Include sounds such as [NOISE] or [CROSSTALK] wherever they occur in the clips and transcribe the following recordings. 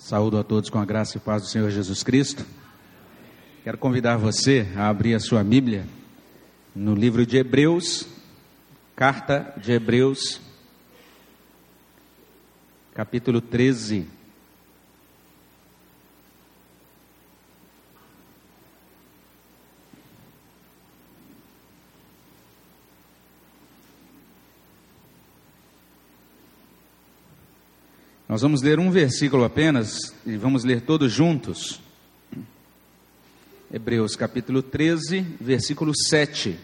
Saúdo a todos com a graça e paz do Senhor Jesus Cristo. Quero convidar você a abrir a sua Bíblia no livro de Hebreus, carta de Hebreus, capítulo 13. Nós vamos ler um versículo apenas e vamos ler todos juntos. Hebreus capítulo 13, versículo 7.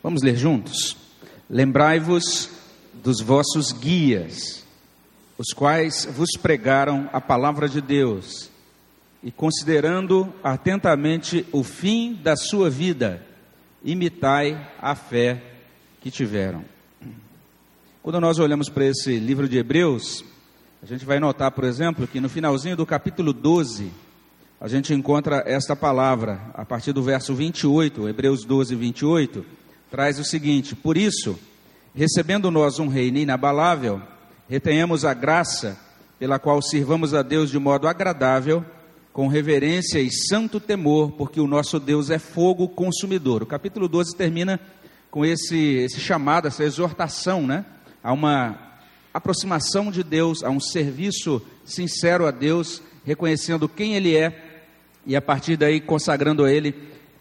Vamos ler juntos? Lembrai-vos dos vossos guias, os quais vos pregaram a palavra de Deus e considerando atentamente o fim da sua vida, imitai a fé que tiveram. Quando nós olhamos para esse livro de Hebreus, a gente vai notar, por exemplo, que no finalzinho do capítulo 12, a gente encontra esta palavra, a partir do verso 28, Hebreus 12, 28, traz o seguinte: Por isso, recebendo nós um reino inabalável, retenhamos a graça pela qual sirvamos a Deus de modo agradável com reverência e santo temor, porque o nosso Deus é fogo consumidor. O capítulo 12 termina com esse, esse chamado, essa exortação, né? A uma aproximação de Deus, a um serviço sincero a Deus, reconhecendo quem Ele é e a partir daí consagrando a Ele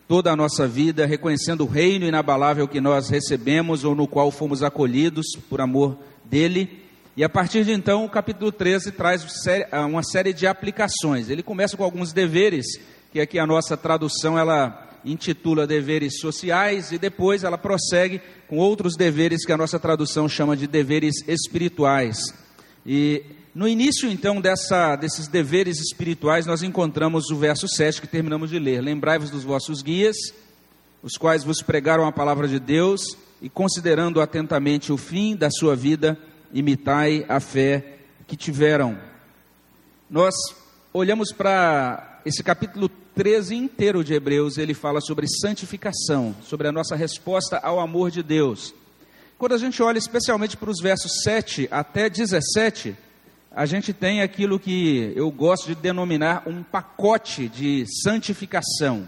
toda a nossa vida, reconhecendo o reino inabalável que nós recebemos ou no qual fomos acolhidos por amor dEle e a partir de então, o capítulo 13 traz ah, uma série de aplicações. Ele começa com alguns deveres, que aqui a nossa tradução ela intitula deveres sociais, e depois ela prossegue com outros deveres que a nossa tradução chama de deveres espirituais. E no início, então, dessa, desses deveres espirituais, nós encontramos o verso 7 que terminamos de ler: Lembrai-vos dos vossos guias, os quais vos pregaram a palavra de Deus, e considerando atentamente o fim da sua vida, imitai a fé que tiveram. Nós olhamos para esse capítulo 13 inteiro de Hebreus, ele fala sobre santificação, sobre a nossa resposta ao amor de Deus. Quando a gente olha especialmente para os versos 7 até 17, a gente tem aquilo que eu gosto de denominar um pacote de santificação.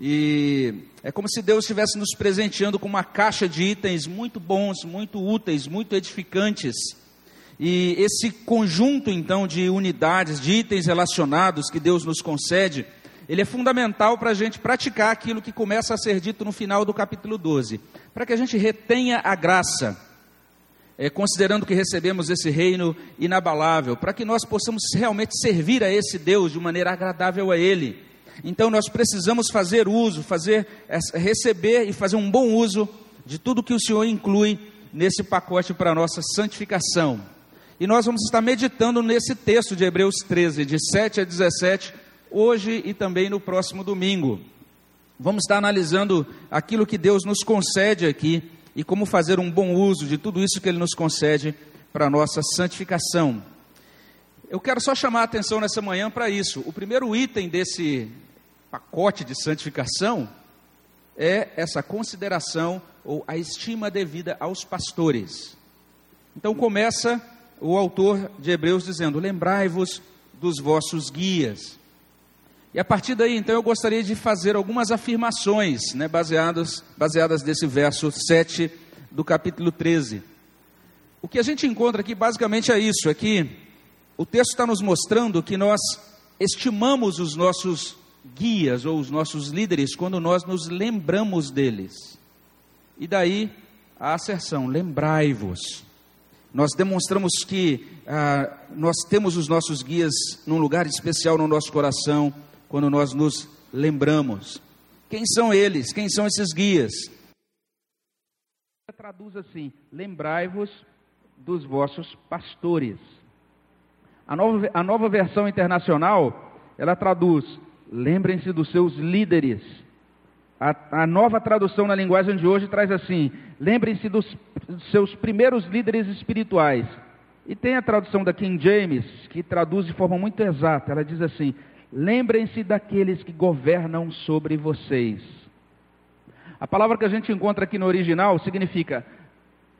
E é como se Deus estivesse nos presenteando com uma caixa de itens muito bons, muito úteis, muito edificantes. E esse conjunto, então, de unidades, de itens relacionados que Deus nos concede, ele é fundamental para a gente praticar aquilo que começa a ser dito no final do capítulo 12. Para que a gente retenha a graça, é, considerando que recebemos esse reino inabalável, para que nós possamos realmente servir a esse Deus de maneira agradável a Ele então nós precisamos fazer uso, fazer receber e fazer um bom uso de tudo que o Senhor inclui nesse pacote para a nossa santificação. E nós vamos estar meditando nesse texto de Hebreus 13, de 7 a 17, hoje e também no próximo domingo. Vamos estar analisando aquilo que Deus nos concede aqui e como fazer um bom uso de tudo isso que Ele nos concede para a nossa santificação. Eu quero só chamar a atenção nessa manhã para isso. O primeiro item desse pacote de santificação é essa consideração ou a estima devida aos pastores. Então começa o autor de Hebreus dizendo: Lembrai-vos dos vossos guias. E a partir daí, então, eu gostaria de fazer algumas afirmações, né, baseadas, baseadas nesse verso 7 do capítulo 13. O que a gente encontra aqui basicamente é isso: é que o texto está nos mostrando que nós estimamos os nossos guias ou os nossos líderes quando nós nos lembramos deles. E daí a asserção: lembrai-vos. Nós demonstramos que ah, nós temos os nossos guias num lugar especial no nosso coração quando nós nos lembramos. Quem são eles? Quem são esses guias? Traduz assim: lembrai-vos dos vossos pastores. A nova, a nova versão internacional, ela traduz: lembrem-se dos seus líderes. A, a, nova tradução na linguagem de hoje traz assim: lembrem-se dos, dos seus primeiros líderes espirituais. E tem a tradução da King James, que traduz de forma muito exata. Ela diz assim: lembrem-se daqueles que governam sobre vocês. A palavra que a gente encontra aqui no original significa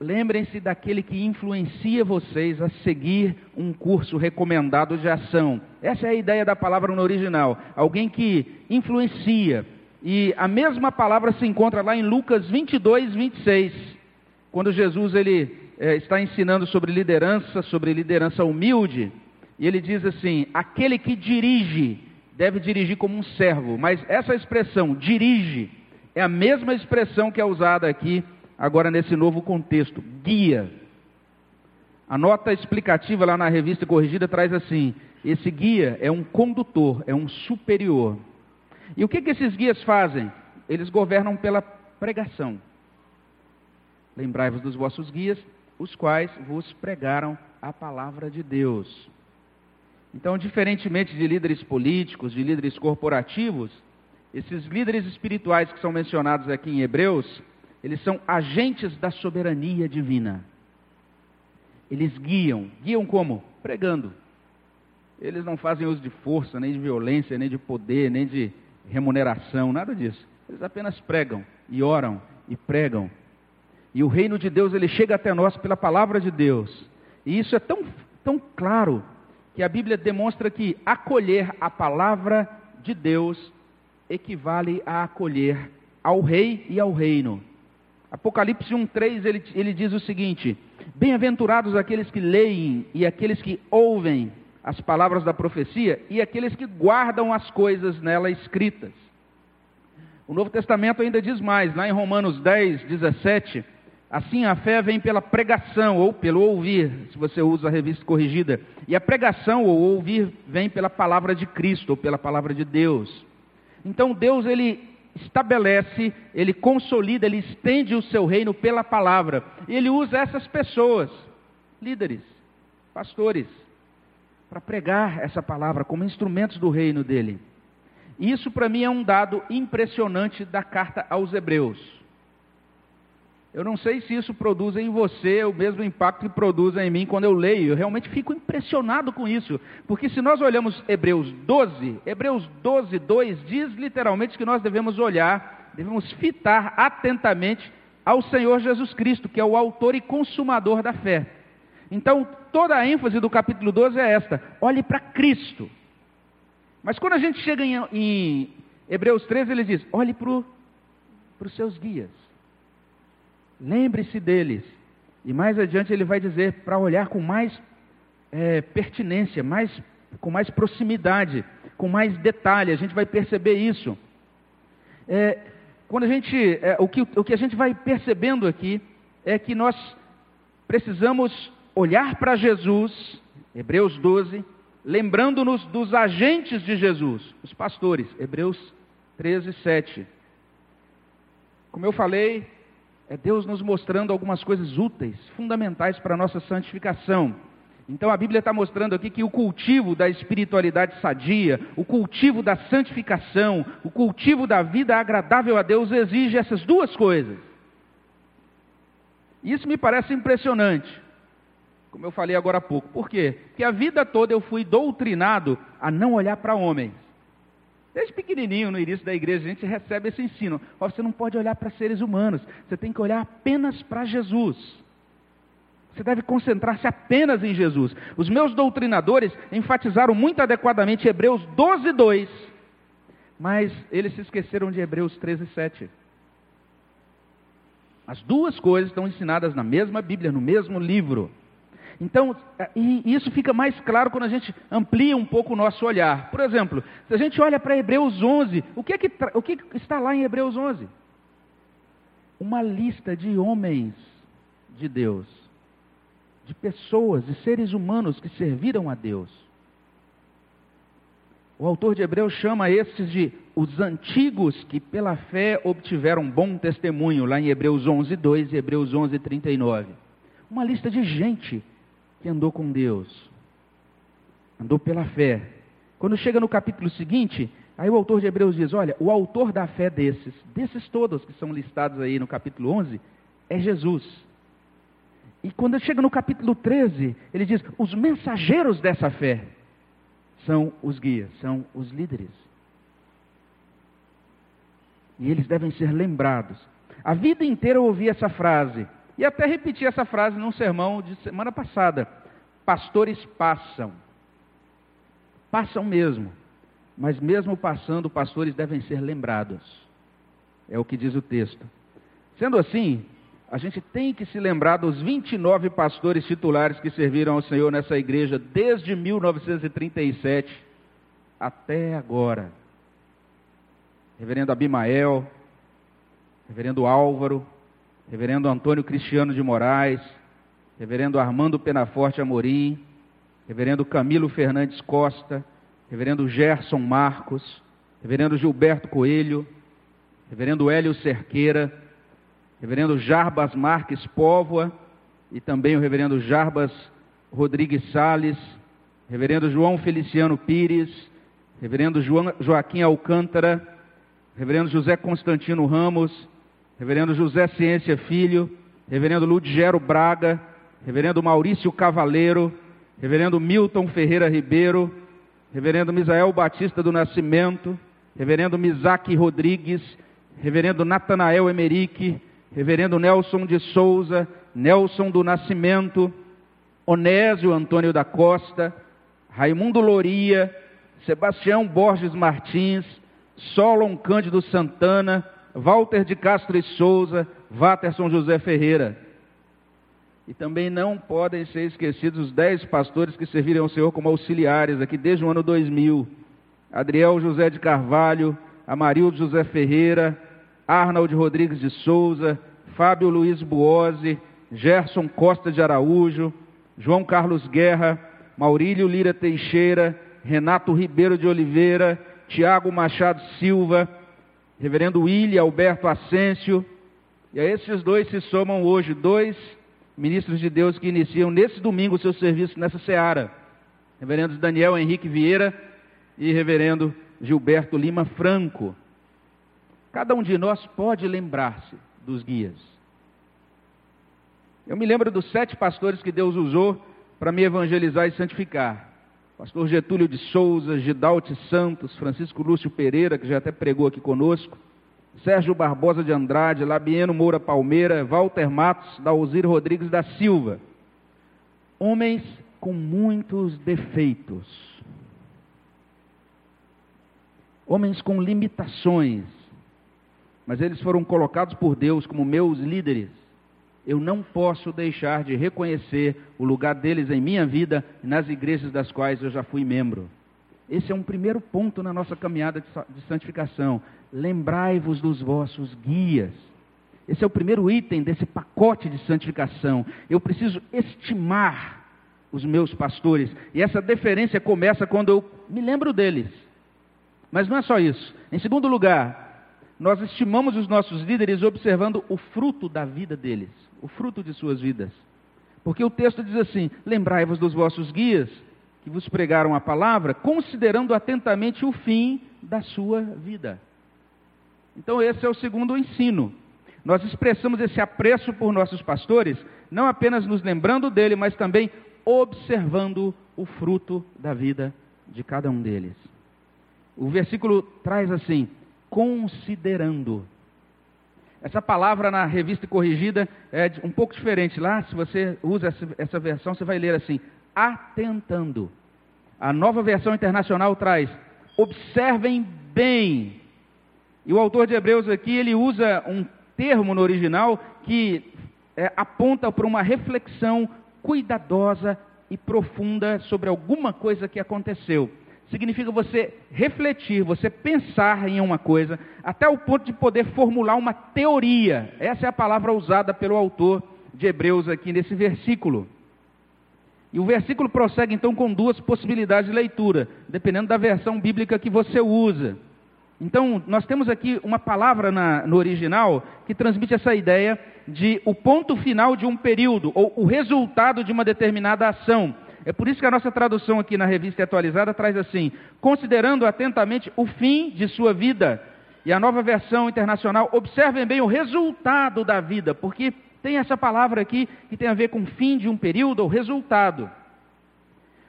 Lembrem-se daquele que influencia vocês a seguir um curso recomendado de ação. Essa é a ideia da palavra no original. Alguém que influencia. E a mesma palavra se encontra lá em Lucas 22, 26, quando Jesus ele é, está ensinando sobre liderança, sobre liderança humilde. E ele diz assim: aquele que dirige deve dirigir como um servo. Mas essa expressão, dirige, é a mesma expressão que é usada aqui agora nesse novo contexto, guia. A nota explicativa lá na revista corrigida traz assim: esse guia é um condutor, é um superior. E o que, que esses guias fazem? Eles governam pela pregação. Lembrai-vos dos vossos guias, os quais vos pregaram a palavra de Deus. Então, diferentemente de líderes políticos, de líderes corporativos, esses líderes espirituais que são mencionados aqui em Hebreus, eles são agentes da soberania divina. Eles guiam. Guiam como? Pregando. Eles não fazem uso de força, nem de violência, nem de poder, nem de remuneração, nada disso. Eles apenas pregam e oram e pregam. E o reino de Deus, ele chega até nós pela palavra de Deus. E isso é tão, tão claro que a Bíblia demonstra que acolher a palavra de Deus equivale a acolher ao rei e ao reino. Apocalipse 1,3 ele, ele diz o seguinte: Bem-aventurados aqueles que leem e aqueles que ouvem as palavras da profecia e aqueles que guardam as coisas nela escritas. O Novo Testamento ainda diz mais, lá em Romanos 10, 17: Assim a fé vem pela pregação ou pelo ouvir, se você usa a revista corrigida, e a pregação ou ouvir vem pela palavra de Cristo ou pela palavra de Deus. Então Deus ele estabelece, ele consolida, ele estende o seu reino pela palavra. E ele usa essas pessoas, líderes, pastores, para pregar essa palavra como instrumentos do reino dele. Isso para mim é um dado impressionante da carta aos Hebreus. Eu não sei se isso produz em você o mesmo impacto que produz em mim quando eu leio. Eu realmente fico impressionado com isso. Porque se nós olhamos Hebreus 12, Hebreus 12, 2 diz literalmente que nós devemos olhar, devemos fitar atentamente ao Senhor Jesus Cristo, que é o autor e consumador da fé. Então, toda a ênfase do capítulo 12 é esta: olhe para Cristo. Mas quando a gente chega em, em Hebreus 13, ele diz: olhe para os seus guias. Lembre-se deles. E mais adiante ele vai dizer para olhar com mais é, pertinência, mais, com mais proximidade, com mais detalhe. A gente vai perceber isso. É, quando a gente, é, o, que, o que a gente vai percebendo aqui é que nós precisamos olhar para Jesus, Hebreus 12, lembrando-nos dos agentes de Jesus, os pastores, Hebreus 13, 7. Como eu falei, é Deus nos mostrando algumas coisas úteis, fundamentais para a nossa santificação. Então a Bíblia está mostrando aqui que o cultivo da espiritualidade sadia, o cultivo da santificação, o cultivo da vida agradável a Deus exige essas duas coisas. Isso me parece impressionante, como eu falei agora há pouco. Por quê? Porque a vida toda eu fui doutrinado a não olhar para homens. Desde pequenininho, no início da igreja, a gente recebe esse ensino. você não pode olhar para seres humanos, você tem que olhar apenas para Jesus. Você deve concentrar-se apenas em Jesus. Os meus doutrinadores enfatizaram muito adequadamente Hebreus 12, 2, mas eles se esqueceram de Hebreus 13, 7. As duas coisas estão ensinadas na mesma Bíblia, no mesmo livro. Então, é, e isso fica mais claro quando a gente amplia um pouco o nosso olhar. Por exemplo, se a gente olha para Hebreus 11, o que, é que, o que está lá em Hebreus 11? Uma lista de homens de Deus, de pessoas, de seres humanos que serviram a Deus. O autor de Hebreus chama esses de os antigos que pela fé obtiveram bom testemunho, lá em Hebreus 11, 2 e Hebreus 11, 39. Uma lista de gente que andou com Deus, andou pela fé. Quando chega no capítulo seguinte, aí o autor de Hebreus diz: Olha, o autor da fé desses, desses todos que são listados aí no capítulo 11, é Jesus. E quando chega no capítulo 13, ele diz: Os mensageiros dessa fé são os guias, são os líderes. E eles devem ser lembrados A vida inteira eu ouvi essa frase. E até repeti essa frase num sermão de semana passada. Pastores passam. Passam mesmo. Mas mesmo passando, pastores devem ser lembrados. É o que diz o texto. Sendo assim, a gente tem que se lembrar dos 29 pastores titulares que serviram ao Senhor nessa igreja desde 1937 até agora. Reverendo Abimael, Reverendo Álvaro, Reverendo Antônio Cristiano de Moraes, Reverendo Armando Penaforte Amorim, Reverendo Camilo Fernandes Costa, Reverendo Gerson Marcos, Reverendo Gilberto Coelho, Reverendo Hélio Cerqueira, Reverendo Jarbas Marques Póvoa e também o Reverendo Jarbas Rodrigues Sales, Reverendo João Feliciano Pires, Reverendo Joaquim Alcântara, Reverendo José Constantino Ramos, Reverendo José Ciência Filho, Reverendo Ludgero Braga, Reverendo Maurício Cavaleiro, Reverendo Milton Ferreira Ribeiro, Reverendo Misael Batista do Nascimento, Reverendo Misaque Rodrigues, Reverendo Natanael Emerique, Reverendo Nelson de Souza, Nelson do Nascimento, Onésio Antônio da Costa, Raimundo Loria, Sebastião Borges Martins, Solon Cândido Santana, Walter de Castro e Souza, Vaterson José Ferreira. E também não podem ser esquecidos os dez pastores que serviram ao Senhor como auxiliares aqui desde o ano 2000. Adriel José de Carvalho, Amarildo José Ferreira, Arnold Rodrigues de Souza, Fábio Luiz Buozzi, Gerson Costa de Araújo, João Carlos Guerra, Maurílio Lira Teixeira, Renato Ribeiro de Oliveira, Tiago Machado Silva, Reverendo William Alberto Ascencio, e a esses dois se somam hoje dois ministros de Deus que iniciam nesse domingo o seu serviço nessa seara. Reverendo Daniel Henrique Vieira e Reverendo Gilberto Lima Franco. Cada um de nós pode lembrar-se dos guias. Eu me lembro dos sete pastores que Deus usou para me evangelizar e santificar. Pastor Getúlio de Souza, Gidalte Santos, Francisco Lúcio Pereira, que já até pregou aqui conosco, Sérgio Barbosa de Andrade, Labieno Moura Palmeira, Walter Matos, Dalzir Rodrigues da Silva. Homens com muitos defeitos. Homens com limitações. Mas eles foram colocados por Deus como meus líderes eu não posso deixar de reconhecer o lugar deles em minha vida e nas igrejas das quais eu já fui membro. Esse é um primeiro ponto na nossa caminhada de santificação. Lembrai-vos dos vossos guias. Esse é o primeiro item desse pacote de santificação. Eu preciso estimar os meus pastores. E essa deferência começa quando eu me lembro deles. Mas não é só isso. Em segundo lugar, nós estimamos os nossos líderes observando o fruto da vida deles o fruto de suas vidas. Porque o texto diz assim: Lembrai-vos dos vossos guias, que vos pregaram a palavra, considerando atentamente o fim da sua vida. Então, esse é o segundo ensino. Nós expressamos esse apreço por nossos pastores, não apenas nos lembrando dele, mas também observando o fruto da vida de cada um deles. O versículo traz assim: considerando. Essa palavra na revista corrigida é um pouco diferente. Lá, se você usa essa, versão, você vai ler assim: atentando. A nova versão internacional traz: observem bem. E o autor de Hebreus aqui, ele usa um termo no original que é, aponta para uma reflexão cuidadosa e profunda sobre alguma coisa que aconteceu significa você refletir, você pensar em uma coisa, até o ponto de poder formular uma teoria. Essa é a palavra usada pelo autor de Hebreus aqui nesse versículo. E o versículo prossegue então com duas possibilidades de leitura, dependendo da versão bíblica que você usa. Então, nós temos aqui uma palavra na, no original que transmite essa ideia de o ponto final de um período, ou o resultado de uma determinada ação. É por isso que a nossa tradução aqui na revista atualizada traz assim: considerando atentamente o fim de sua vida. E a nova versão internacional, observem bem o resultado da vida, porque tem essa palavra aqui que tem a ver com fim de um período ou resultado.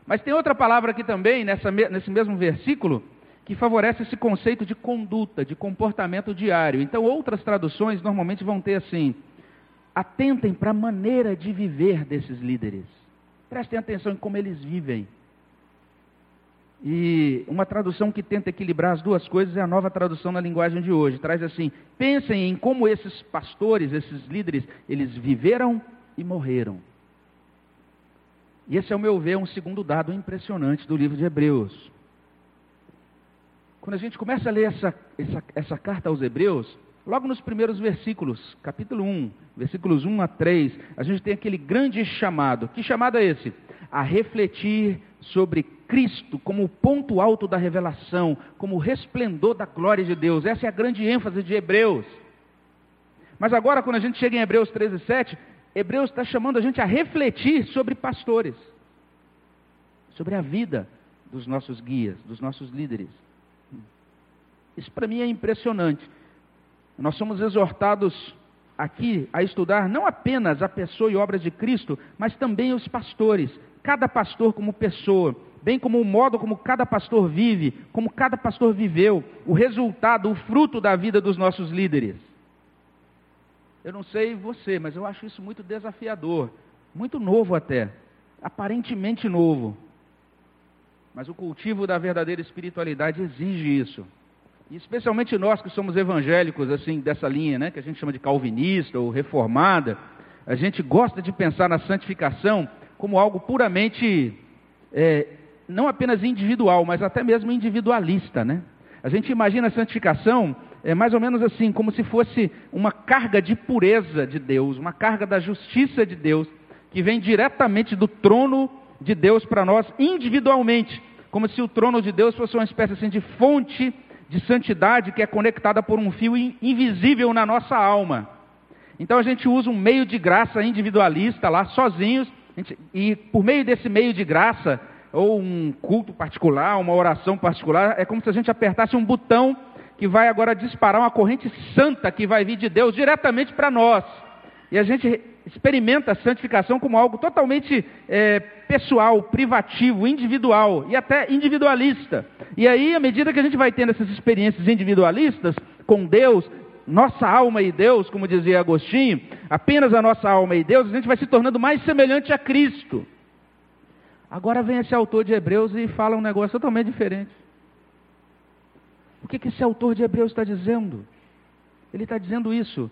Mas tem outra palavra aqui também, nessa, nesse mesmo versículo, que favorece esse conceito de conduta, de comportamento diário. Então, outras traduções normalmente vão ter assim: atentem para a maneira de viver desses líderes. Prestem atenção em como eles vivem. E uma tradução que tenta equilibrar as duas coisas é a nova tradução na linguagem de hoje. Traz assim: pensem em como esses pastores, esses líderes, eles viveram e morreram. E esse, ao meu ver, é um segundo dado impressionante do livro de Hebreus. Quando a gente começa a ler essa, essa, essa carta aos Hebreus, logo nos primeiros versículos, capítulo 1, versículos 1 a 3, a gente tem aquele grande chamado. Que chamado é esse? A refletir sobre Cristo como o ponto alto da revelação, como o resplendor da glória de Deus. Essa é a grande ênfase de Hebreus. Mas agora, quando a gente chega em Hebreus 13, 7, Hebreus está chamando a gente a refletir sobre pastores, sobre a vida dos nossos guias, dos nossos líderes. Isso para mim é impressionante. Nós somos exortados aqui a estudar não apenas a pessoa e obras de Cristo, mas também os pastores, cada pastor como pessoa, bem como o modo como cada pastor vive, como cada pastor viveu, o resultado, o fruto da vida dos nossos líderes. Eu não sei você, mas eu acho isso muito desafiador, muito novo até, aparentemente novo. Mas o cultivo da verdadeira espiritualidade exige isso. E especialmente nós que somos evangélicos, assim, dessa linha, né, que a gente chama de calvinista ou reformada, a gente gosta de pensar na santificação como algo puramente, é, não apenas individual, mas até mesmo individualista, né? A gente imagina a santificação é mais ou menos assim, como se fosse uma carga de pureza de Deus, uma carga da justiça de Deus, que vem diretamente do trono de Deus para nós individualmente, como se o trono de Deus fosse uma espécie assim de fonte de santidade que é conectada por um fio invisível na nossa alma. Então a gente usa um meio de graça individualista lá, sozinhos, e por meio desse meio de graça, ou um culto particular, uma oração particular, é como se a gente apertasse um botão que vai agora disparar uma corrente santa que vai vir de Deus diretamente para nós. E a gente experimenta a santificação como algo totalmente é, pessoal, privativo, individual e até individualista. E aí, à medida que a gente vai tendo essas experiências individualistas com Deus, nossa alma e Deus, como dizia Agostinho, apenas a nossa alma e Deus, a gente vai se tornando mais semelhante a Cristo. Agora vem esse autor de Hebreus e fala um negócio totalmente diferente. O que, que esse autor de Hebreus está dizendo? Ele está dizendo isso,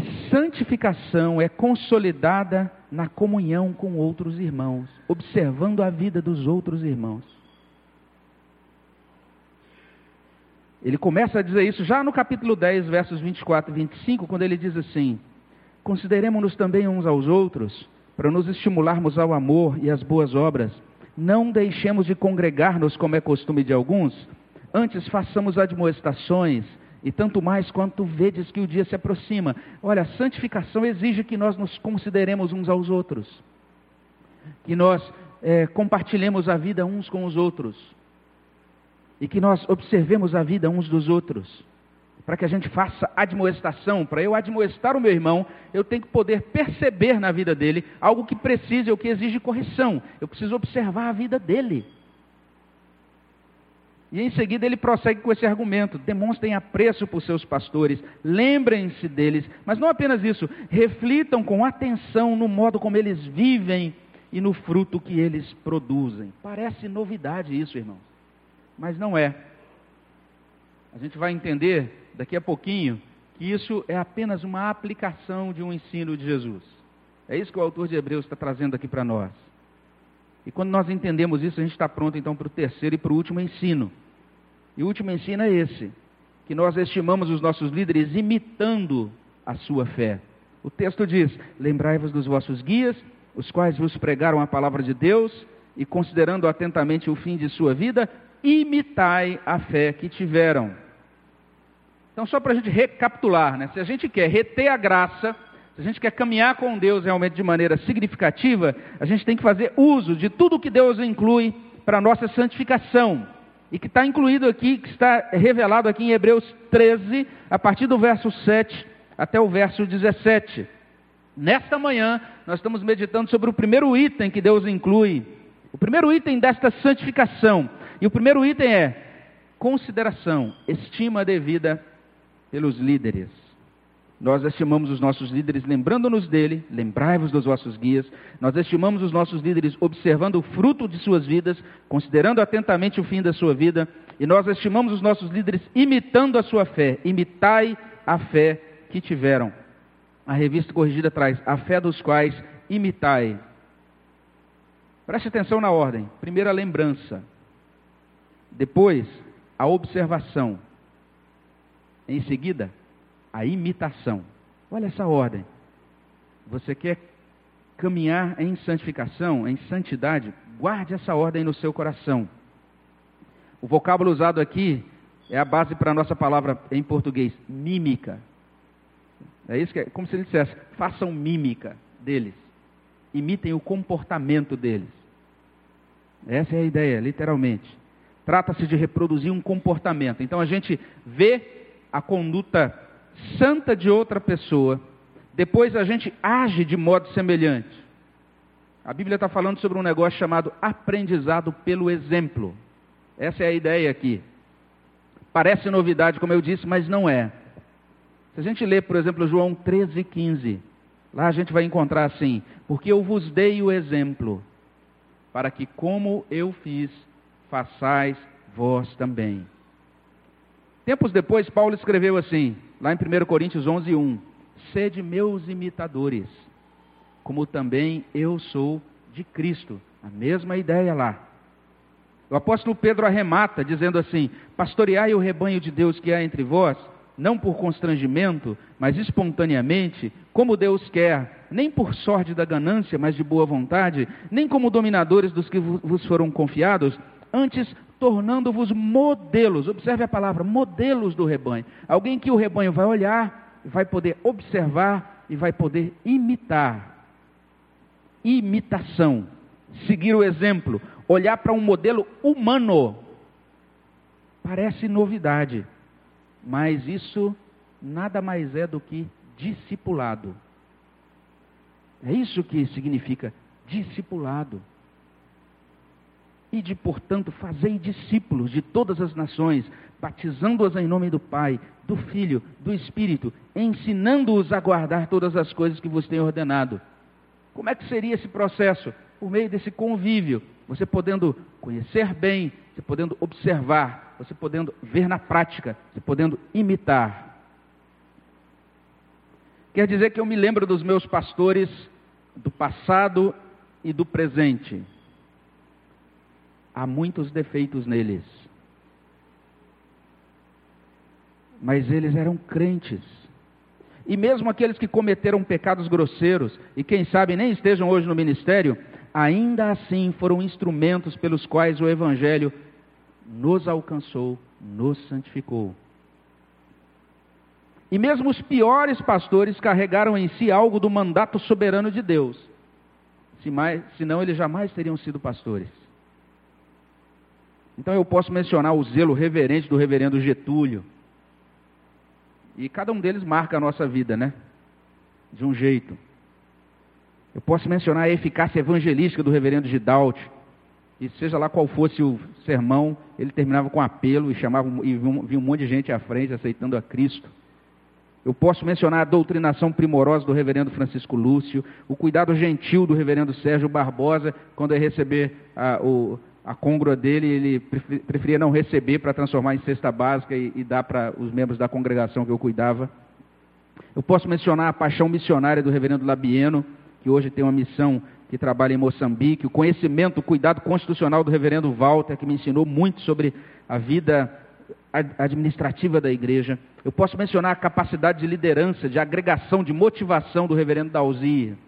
que santificação é consolidada na comunhão com outros irmãos, observando a vida dos outros irmãos. Ele começa a dizer isso já no capítulo 10, versos 24 e 25, quando ele diz assim: Consideremos-nos também uns aos outros, para nos estimularmos ao amor e às boas obras. Não deixemos de congregar-nos, como é costume de alguns, Antes façamos admoestações, e tanto mais quanto vedes que o dia se aproxima. Olha, a santificação exige que nós nos consideremos uns aos outros, que nós é, compartilhemos a vida uns com os outros, e que nós observemos a vida uns dos outros, para que a gente faça admoestação. Para eu admoestar o meu irmão, eu tenho que poder perceber na vida dele algo que precise ou que exige correção. Eu preciso observar a vida dele. E em seguida ele prossegue com esse argumento: demonstrem apreço por seus pastores, lembrem-se deles, mas não apenas isso, reflitam com atenção no modo como eles vivem e no fruto que eles produzem. Parece novidade isso, irmãos, mas não é. A gente vai entender daqui a pouquinho que isso é apenas uma aplicação de um ensino de Jesus. É isso que o autor de Hebreus está trazendo aqui para nós. E quando nós entendemos isso, a gente está pronto então para o terceiro e para o último ensino. E o último ensino é esse: que nós estimamos os nossos líderes imitando a sua fé. O texto diz: Lembrai-vos dos vossos guias, os quais vos pregaram a palavra de Deus, e considerando atentamente o fim de sua vida, imitai a fé que tiveram. Então, só para a gente recapitular, né? se a gente quer reter a graça, se a gente quer caminhar com Deus realmente de maneira significativa, a gente tem que fazer uso de tudo que Deus inclui para a nossa santificação e que está incluído aqui, que está revelado aqui em Hebreus 13, a partir do verso 7 até o verso 17. Nesta manhã, nós estamos meditando sobre o primeiro item que Deus inclui, o primeiro item desta santificação. E o primeiro item é consideração, estima devida pelos líderes. Nós estimamos os nossos líderes lembrando-nos dele, lembrai-vos dos vossos guias. Nós estimamos os nossos líderes observando o fruto de suas vidas, considerando atentamente o fim da sua vida. E nós estimamos os nossos líderes imitando a sua fé. Imitai a fé que tiveram. A revista corrigida traz a fé dos quais imitai. Preste atenção na ordem. Primeiro a lembrança. Depois a observação. Em seguida, a imitação. Olha essa ordem. Você quer caminhar em santificação, em santidade? Guarde essa ordem no seu coração. O vocábulo usado aqui é a base para a nossa palavra em português, mímica. É isso que é, como se ele dissesse, façam mímica deles. Imitem o comportamento deles. Essa é a ideia, literalmente. Trata-se de reproduzir um comportamento. Então a gente vê a conduta santa de outra pessoa, depois a gente age de modo semelhante. A Bíblia está falando sobre um negócio chamado aprendizado pelo exemplo. Essa é a ideia aqui. Parece novidade, como eu disse, mas não é. Se a gente ler, por exemplo, João 13, 15, lá a gente vai encontrar assim: Porque eu vos dei o exemplo, para que, como eu fiz, façais vós também. Tempos depois, Paulo escreveu assim: lá em 1 Coríntios 11, 1. Sede meus imitadores, como também eu sou de Cristo. A mesma ideia lá. O apóstolo Pedro arremata dizendo assim: Pastoreai o rebanho de Deus que há entre vós, não por constrangimento, mas espontaneamente, como Deus quer, nem por sorte da ganância, mas de boa vontade, nem como dominadores dos que vos foram confiados, antes tornando-vos modelos. Observe a palavra, modelos do rebanho. Alguém que o rebanho vai olhar, vai poder observar e vai poder imitar. Imitação. Seguir o exemplo. Olhar para um modelo humano. Parece novidade, mas isso nada mais é do que discipulado. É isso que significa discipulado. Ide, portanto, fazei discípulos de todas as nações, batizando-os em nome do Pai, do Filho, do Espírito, ensinando-os a guardar todas as coisas que vos tenho ordenado. Como é que seria esse processo? Por meio desse convívio, você podendo conhecer bem, você podendo observar, você podendo ver na prática, você podendo imitar. Quer dizer que eu me lembro dos meus pastores do passado e do presente há muitos defeitos neles. Mas eles eram crentes. E mesmo aqueles que cometeram pecados grosseiros, e quem sabe nem estejam hoje no ministério, ainda assim foram instrumentos pelos quais o Evangelho nos alcançou, nos santificou. E mesmo os piores pastores carregaram em si algo do mandato soberano de Deus, senão eles jamais teriam sido pastores. Então eu posso mencionar o zelo reverente do reverendo Getúlio. E cada um deles marca a nossa vida, né? De um jeito. Eu posso mencionar a eficácia evangelística do reverendo Gidalt. E seja lá qual fosse o sermão, ele terminava com apelo e chamava e vinha um monte de gente à frente aceitando a Cristo. Eu posso mencionar a doutrinação primorosa do reverendo Francisco Lúcio, o cuidado gentil do reverendo Sérgio Barbosa, quando ia receber a, o, a congro dele ele preferia não receber para transformar em cesta básica e, e dar para os membros da congregação que eu cuidava. Eu posso mencionar a paixão missionária do reverendo Labieno, que hoje tem uma missão que trabalha em Moçambique, o conhecimento, o cuidado constitucional do reverendo Walter, que me ensinou muito sobre a vida administrativa da igreja. Eu posso mencionar a capacidade de liderança, de agregação, de motivação do reverendo Dalzia.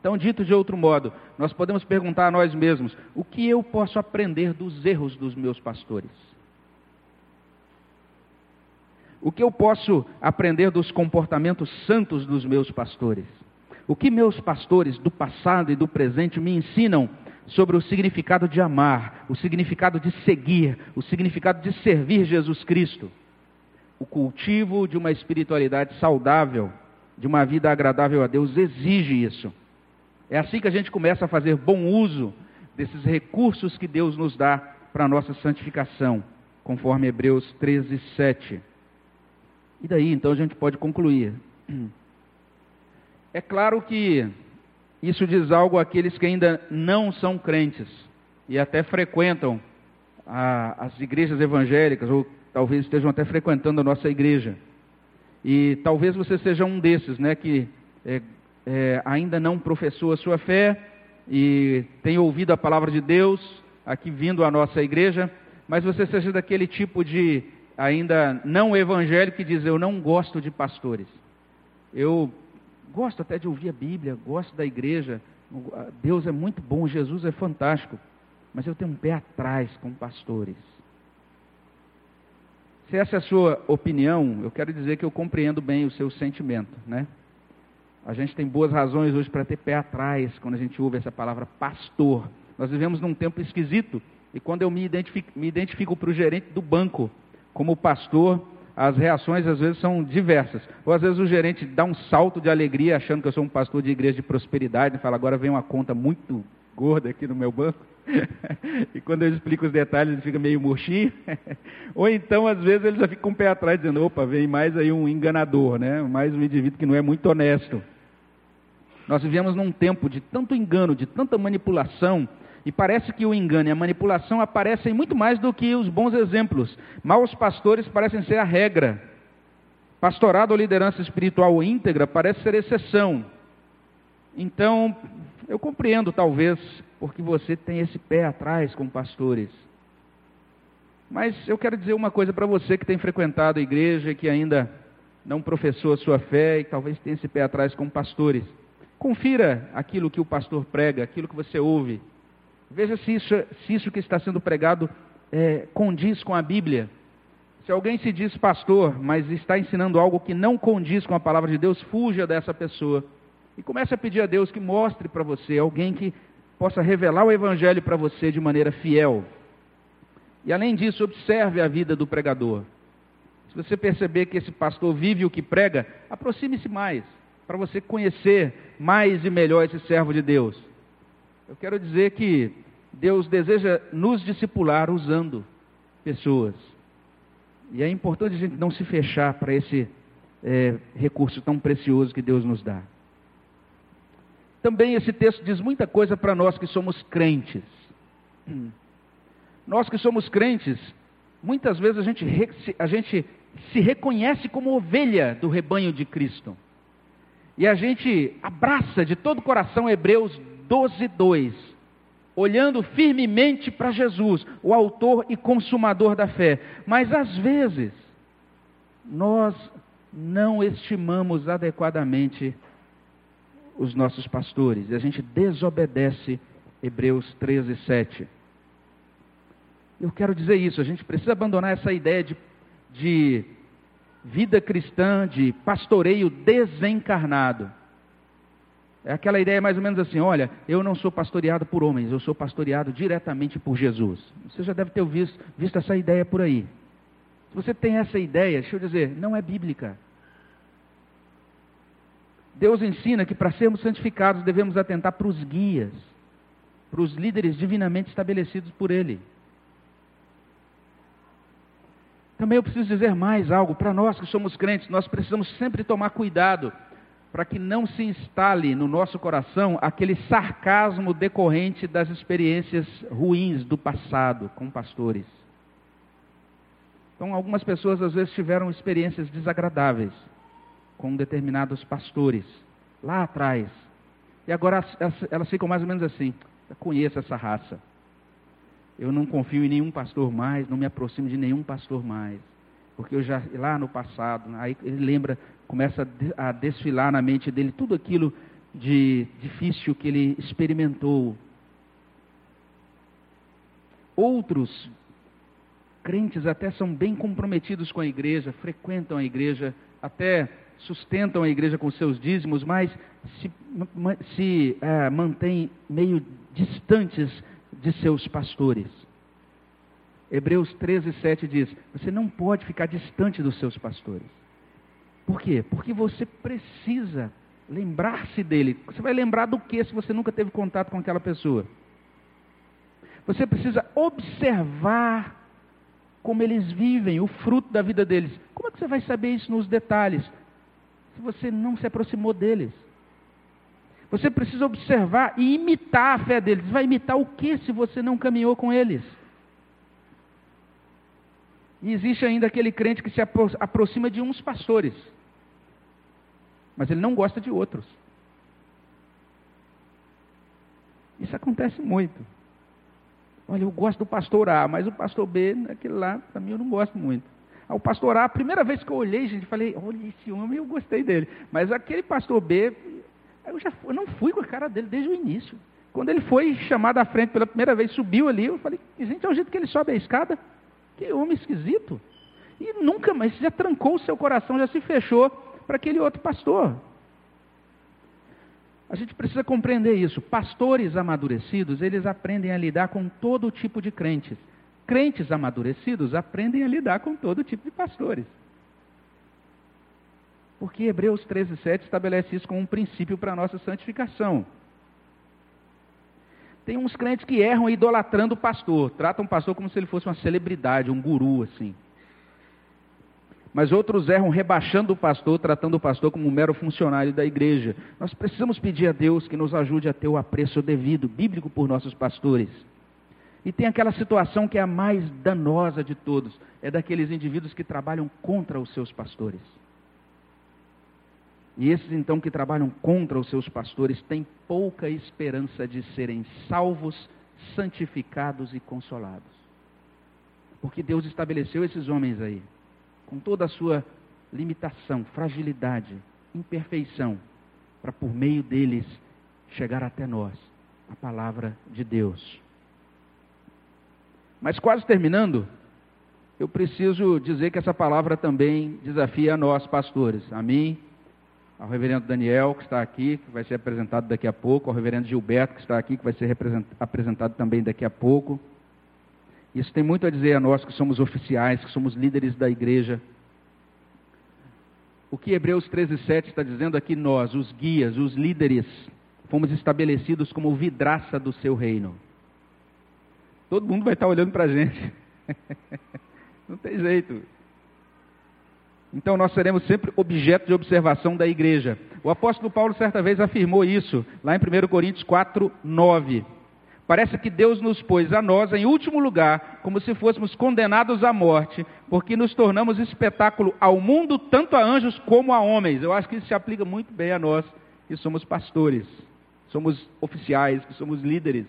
Então, dito de outro modo, nós podemos perguntar a nós mesmos: o que eu posso aprender dos erros dos meus pastores? O que eu posso aprender dos comportamentos santos dos meus pastores? O que meus pastores do passado e do presente me ensinam sobre o significado de amar, o significado de seguir, o significado de servir Jesus Cristo? O cultivo de uma espiritualidade saudável, de uma vida agradável a Deus, exige isso. É assim que a gente começa a fazer bom uso desses recursos que Deus nos dá para a nossa santificação. conforme Hebreus 13, 7. E daí então a gente pode concluir. É claro que isso diz algo àqueles que ainda não são crentes e até frequentam a, as igrejas evangélicas, ou talvez estejam até frequentando a nossa igreja. E talvez você seja um desses, né, que é, é, ainda não professou a sua fé e tem ouvido a palavra de Deus aqui vindo à nossa igreja, mas você seja daquele tipo de ainda não evangélico que diz: Eu não gosto de pastores. Eu gosto até de ouvir a Bíblia, gosto da igreja. Deus é muito bom, Jesus é fantástico, mas eu tenho um pé atrás com pastores. Se essa é a sua opinião, eu quero dizer que eu compreendo bem o seu sentimento, né? A gente tem boas razões hoje para ter pé atrás quando a gente ouve essa palavra pastor. Nós vivemos num tempo esquisito e quando eu me identifico, me identifico para o gerente do banco como pastor, as reações às vezes são diversas. Ou às vezes o gerente dá um salto de alegria achando que eu sou um pastor de igreja de prosperidade e fala, agora vem uma conta muito gorda aqui no meu banco. [LAUGHS] e quando eu explico os detalhes ele fica meio murchinho. [LAUGHS] Ou então às vezes ele já fica com o pé atrás dizendo, opa, vem mais aí um enganador, né? mais um indivíduo que não é muito honesto. Nós vivemos num tempo de tanto engano, de tanta manipulação, e parece que o engano e a manipulação aparecem muito mais do que os bons exemplos. Maus pastores parecem ser a regra. Pastorado ou liderança espiritual íntegra parece ser exceção. Então, eu compreendo, talvez, porque você tem esse pé atrás com pastores. Mas eu quero dizer uma coisa para você que tem frequentado a igreja, que ainda não professou a sua fé e talvez tenha esse pé atrás com pastores. Confira aquilo que o pastor prega, aquilo que você ouve. Veja se isso, se isso que está sendo pregado é, condiz com a Bíblia. Se alguém se diz pastor, mas está ensinando algo que não condiz com a palavra de Deus, fuja dessa pessoa. E comece a pedir a Deus que mostre para você alguém que possa revelar o Evangelho para você de maneira fiel. E além disso, observe a vida do pregador. Se você perceber que esse pastor vive o que prega, aproxime-se mais, para você conhecer mais e melhor esse servo de Deus. Eu quero dizer que Deus deseja nos discipular usando pessoas. E é importante a gente não se fechar para esse é, recurso tão precioso que Deus nos dá. Também esse texto diz muita coisa para nós que somos crentes. Nós que somos crentes, muitas vezes a gente, a gente se reconhece como ovelha do rebanho de Cristo. E a gente abraça de todo o coração Hebreus 12, 2. Olhando firmemente para Jesus, o autor e consumador da fé. Mas às vezes, nós não estimamos adequadamente os nossos pastores. E a gente desobedece Hebreus 13, 7. Eu quero dizer isso, a gente precisa abandonar essa ideia de, de vida cristã, de pastoreio desencarnado. É aquela ideia mais ou menos assim: olha, eu não sou pastoreado por homens, eu sou pastoreado diretamente por Jesus. Você já deve ter visto, visto essa ideia por aí. Se você tem essa ideia, deixa eu dizer, não é bíblica. Deus ensina que para sermos santificados devemos atentar para os guias, para os líderes divinamente estabelecidos por Ele. Também eu preciso dizer mais algo para nós que somos crentes, nós precisamos sempre tomar cuidado para que não se instale no nosso coração aquele sarcasmo decorrente das experiências ruins do passado com pastores. Então, algumas pessoas às vezes tiveram experiências desagradáveis com determinados pastores lá atrás. E agora elas ficam mais ou menos assim: eu conheço essa raça. Eu não confio em nenhum pastor mais, não me aproximo de nenhum pastor mais. Porque eu já, lá no passado, aí ele lembra começa a desfilar na mente dele tudo aquilo de difícil que ele experimentou. Outros crentes até são bem comprometidos com a igreja, frequentam a igreja, até sustentam a igreja com seus dízimos, mas se, se é, mantêm meio distantes de seus pastores. Hebreus 13, 7 diz: Você não pode ficar distante dos seus pastores. Por quê? Porque você precisa lembrar-se dele. Você vai lembrar do que se você nunca teve contato com aquela pessoa? Você precisa observar como eles vivem, o fruto da vida deles. Como é que você vai saber isso nos detalhes? Se você não se aproximou deles. Você precisa observar e imitar a fé deles. Vai imitar o que se você não caminhou com eles? E existe ainda aquele crente que se aproxima de uns pastores, mas ele não gosta de outros. Isso acontece muito. Olha, eu gosto do pastor A, mas o pastor B, aquele lá, para mim eu não gosto muito. O pastor A, a primeira vez que eu olhei, gente, falei, olha esse homem, eu gostei dele. Mas aquele pastor B, eu já eu não fui com a cara dele desde o início. Quando ele foi chamado à frente pela primeira vez, subiu ali, eu falei, gente, é o jeito que ele sobe a escada. Que homem esquisito. E nunca mais, já trancou o seu coração, já se fechou para aquele outro pastor. A gente precisa compreender isso. Pastores amadurecidos, eles aprendem a lidar com todo tipo de crentes. Crentes amadurecidos aprendem a lidar com todo tipo de pastores. Porque Hebreus 13, 7 estabelece isso como um princípio para a nossa santificação. Tem uns crentes que erram idolatrando o pastor, tratam o pastor como se ele fosse uma celebridade, um guru, assim. Mas outros erram rebaixando o pastor, tratando o pastor como um mero funcionário da igreja. Nós precisamos pedir a Deus que nos ajude a ter o apreço devido, bíblico, por nossos pastores. E tem aquela situação que é a mais danosa de todos: é daqueles indivíduos que trabalham contra os seus pastores. E esses então que trabalham contra os seus pastores têm pouca esperança de serem salvos, santificados e consolados. Porque Deus estabeleceu esses homens aí, com toda a sua limitação, fragilidade, imperfeição, para por meio deles chegar até nós a palavra de Deus. Mas quase terminando, eu preciso dizer que essa palavra também desafia a nós, pastores, a mim ao reverendo Daniel, que está aqui, que vai ser apresentado daqui a pouco, ao reverendo Gilberto, que está aqui, que vai ser apresentado também daqui a pouco. Isso tem muito a dizer a nós que somos oficiais, que somos líderes da igreja. O que Hebreus 13,7 está dizendo aqui, nós, os guias, os líderes, fomos estabelecidos como vidraça do seu reino. Todo mundo vai estar olhando para a gente. [LAUGHS] Não tem jeito. Então nós seremos sempre objeto de observação da igreja. O apóstolo Paulo certa vez afirmou isso, lá em 1 Coríntios 4, 9. Parece que Deus nos pôs a nós em último lugar, como se fôssemos condenados à morte, porque nos tornamos espetáculo ao mundo, tanto a anjos como a homens. Eu acho que isso se aplica muito bem a nós, que somos pastores, somos oficiais, que somos líderes.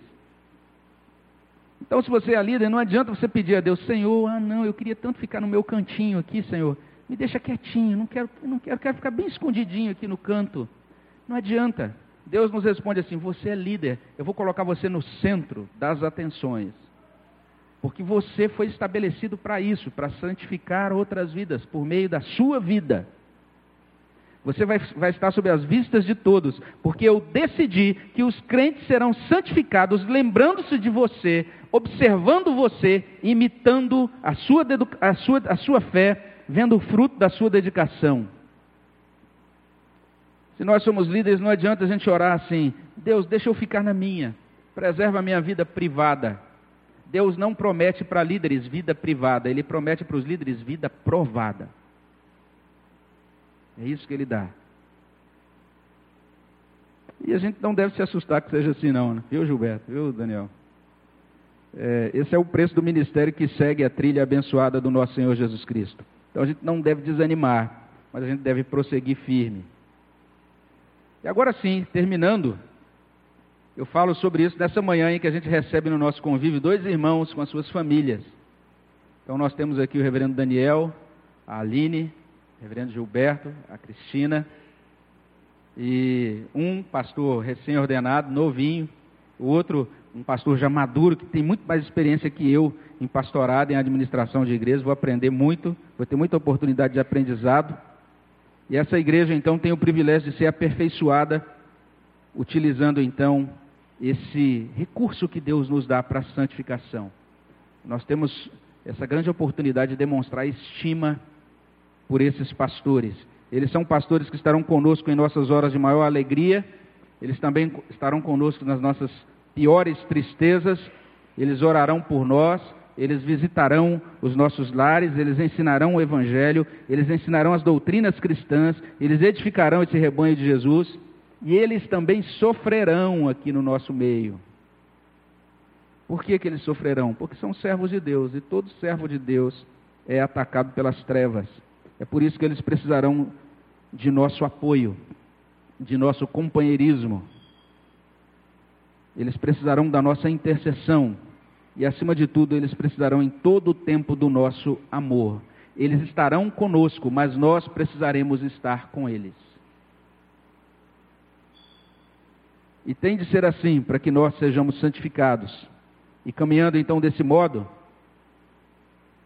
Então, se você é líder, não adianta você pedir a Deus, Senhor, ah não, eu queria tanto ficar no meu cantinho aqui, Senhor me deixa quietinho, não quero, não quero, quero ficar bem escondidinho aqui no canto. Não adianta. Deus nos responde assim: você é líder, eu vou colocar você no centro das atenções. Porque você foi estabelecido para isso, para santificar outras vidas, por meio da sua vida. Você vai, vai, estar sob as vistas de todos, porque eu decidi que os crentes serão santificados, lembrando-se de você, observando você, imitando a sua, a sua, a sua fé vendo o fruto da sua dedicação. Se nós somos líderes, não adianta a gente orar assim: Deus, deixa eu ficar na minha, preserva a minha vida privada. Deus não promete para líderes vida privada, Ele promete para os líderes vida provada. É isso que Ele dá. E a gente não deve se assustar que seja assim, não, né? viu, Gilberto? Viu, Daniel? É, esse é o preço do ministério que segue a trilha abençoada do nosso Senhor Jesus Cristo. Então a gente não deve desanimar, mas a gente deve prosseguir firme. E agora sim, terminando, eu falo sobre isso nessa manhã em que a gente recebe no nosso convívio dois irmãos com as suas famílias. Então nós temos aqui o reverendo Daniel, a Aline, reverendo Gilberto, a Cristina, e um pastor recém-ordenado, novinho, o outro um pastor já maduro, que tem muito mais experiência que eu em pastorado, em administração de igreja, vou aprender muito, vou ter muita oportunidade de aprendizado. E essa igreja, então, tem o privilégio de ser aperfeiçoada, utilizando, então, esse recurso que Deus nos dá para a santificação. Nós temos essa grande oportunidade de demonstrar estima por esses pastores. Eles são pastores que estarão conosco em nossas horas de maior alegria, eles também estarão conosco nas nossas piores tristezas, eles orarão por nós eles visitarão os nossos lares, eles ensinarão o Evangelho, eles ensinarão as doutrinas cristãs, eles edificarão esse rebanho de Jesus e eles também sofrerão aqui no nosso meio. Por que, que eles sofrerão? Porque são servos de Deus e todo servo de Deus é atacado pelas trevas. É por isso que eles precisarão de nosso apoio, de nosso companheirismo. Eles precisarão da nossa intercessão e, acima de tudo, eles precisarão em todo o tempo do nosso amor. Eles estarão conosco, mas nós precisaremos estar com eles. E tem de ser assim para que nós sejamos santificados. E caminhando então desse modo,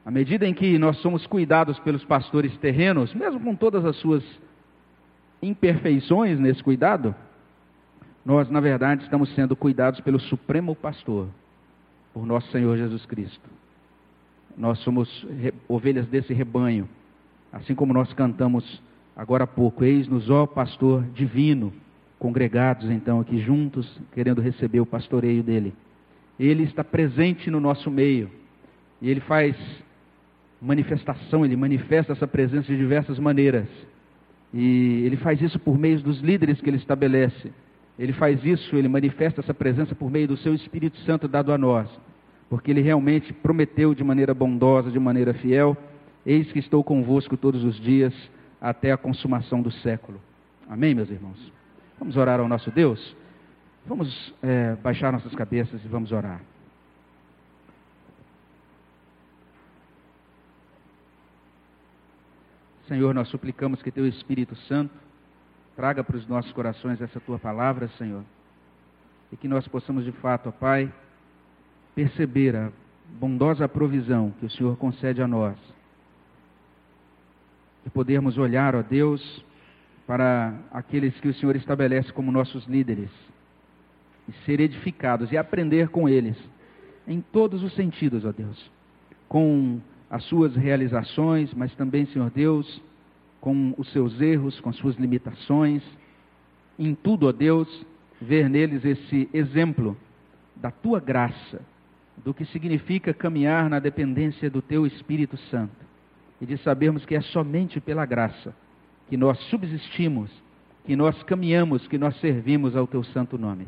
à medida em que nós somos cuidados pelos pastores terrenos, mesmo com todas as suas imperfeições nesse cuidado, nós, na verdade, estamos sendo cuidados pelo Supremo Pastor, por nosso Senhor Jesus Cristo. Nós somos ovelhas desse rebanho, assim como nós cantamos agora há pouco: Eis-nos, ó Pastor divino, congregados então aqui juntos, querendo receber o pastoreio dele. Ele está presente no nosso meio e ele faz manifestação, ele manifesta essa presença de diversas maneiras. E ele faz isso por meio dos líderes que ele estabelece. Ele faz isso, ele manifesta essa presença por meio do seu Espírito Santo dado a nós. Porque ele realmente prometeu de maneira bondosa, de maneira fiel: Eis que estou convosco todos os dias até a consumação do século. Amém, meus irmãos? Vamos orar ao nosso Deus? Vamos é, baixar nossas cabeças e vamos orar. Senhor, nós suplicamos que Teu Espírito Santo traga para os nossos corações essa Tua palavra, Senhor, e que nós possamos de fato, ó Pai, perceber a bondosa provisão que o Senhor concede a nós, e podermos olhar, ó Deus, para aqueles que o Senhor estabelece como nossos líderes, e ser edificados e aprender com eles, em todos os sentidos, ó Deus, com as suas realizações, mas também, Senhor Deus, com os seus erros, com as suas limitações. Em tudo, ó Deus, ver neles esse exemplo da tua graça, do que significa caminhar na dependência do teu Espírito Santo e de sabermos que é somente pela graça que nós subsistimos, que nós caminhamos, que nós servimos ao teu santo nome.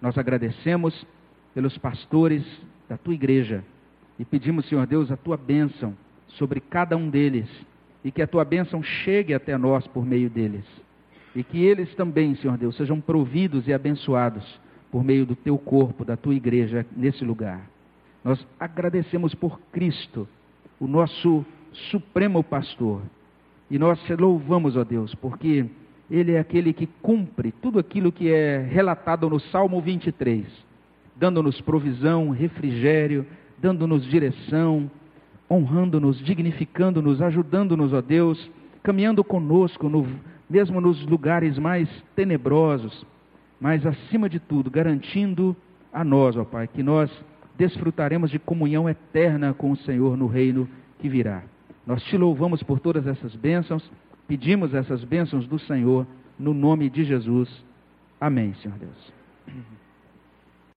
Nós agradecemos pelos pastores da tua igreja e pedimos, Senhor Deus, a tua bênção sobre cada um deles e que a tua bênção chegue até nós por meio deles. E que eles também, Senhor Deus, sejam providos e abençoados por meio do teu corpo, da tua igreja nesse lugar. Nós agradecemos por Cristo, o nosso supremo pastor. E nós louvamos, ó Deus, porque ele é aquele que cumpre tudo aquilo que é relatado no Salmo 23, dando-nos provisão, refrigério, dando-nos direção, honrando-nos, dignificando-nos, ajudando-nos, ó Deus, caminhando conosco, no, mesmo nos lugares mais tenebrosos, mas acima de tudo, garantindo a nós, ó Pai, que nós desfrutaremos de comunhão eterna com o Senhor no reino que virá. Nós te louvamos por todas essas bênçãos, pedimos essas bênçãos do Senhor, no nome de Jesus. Amém, Senhor Deus.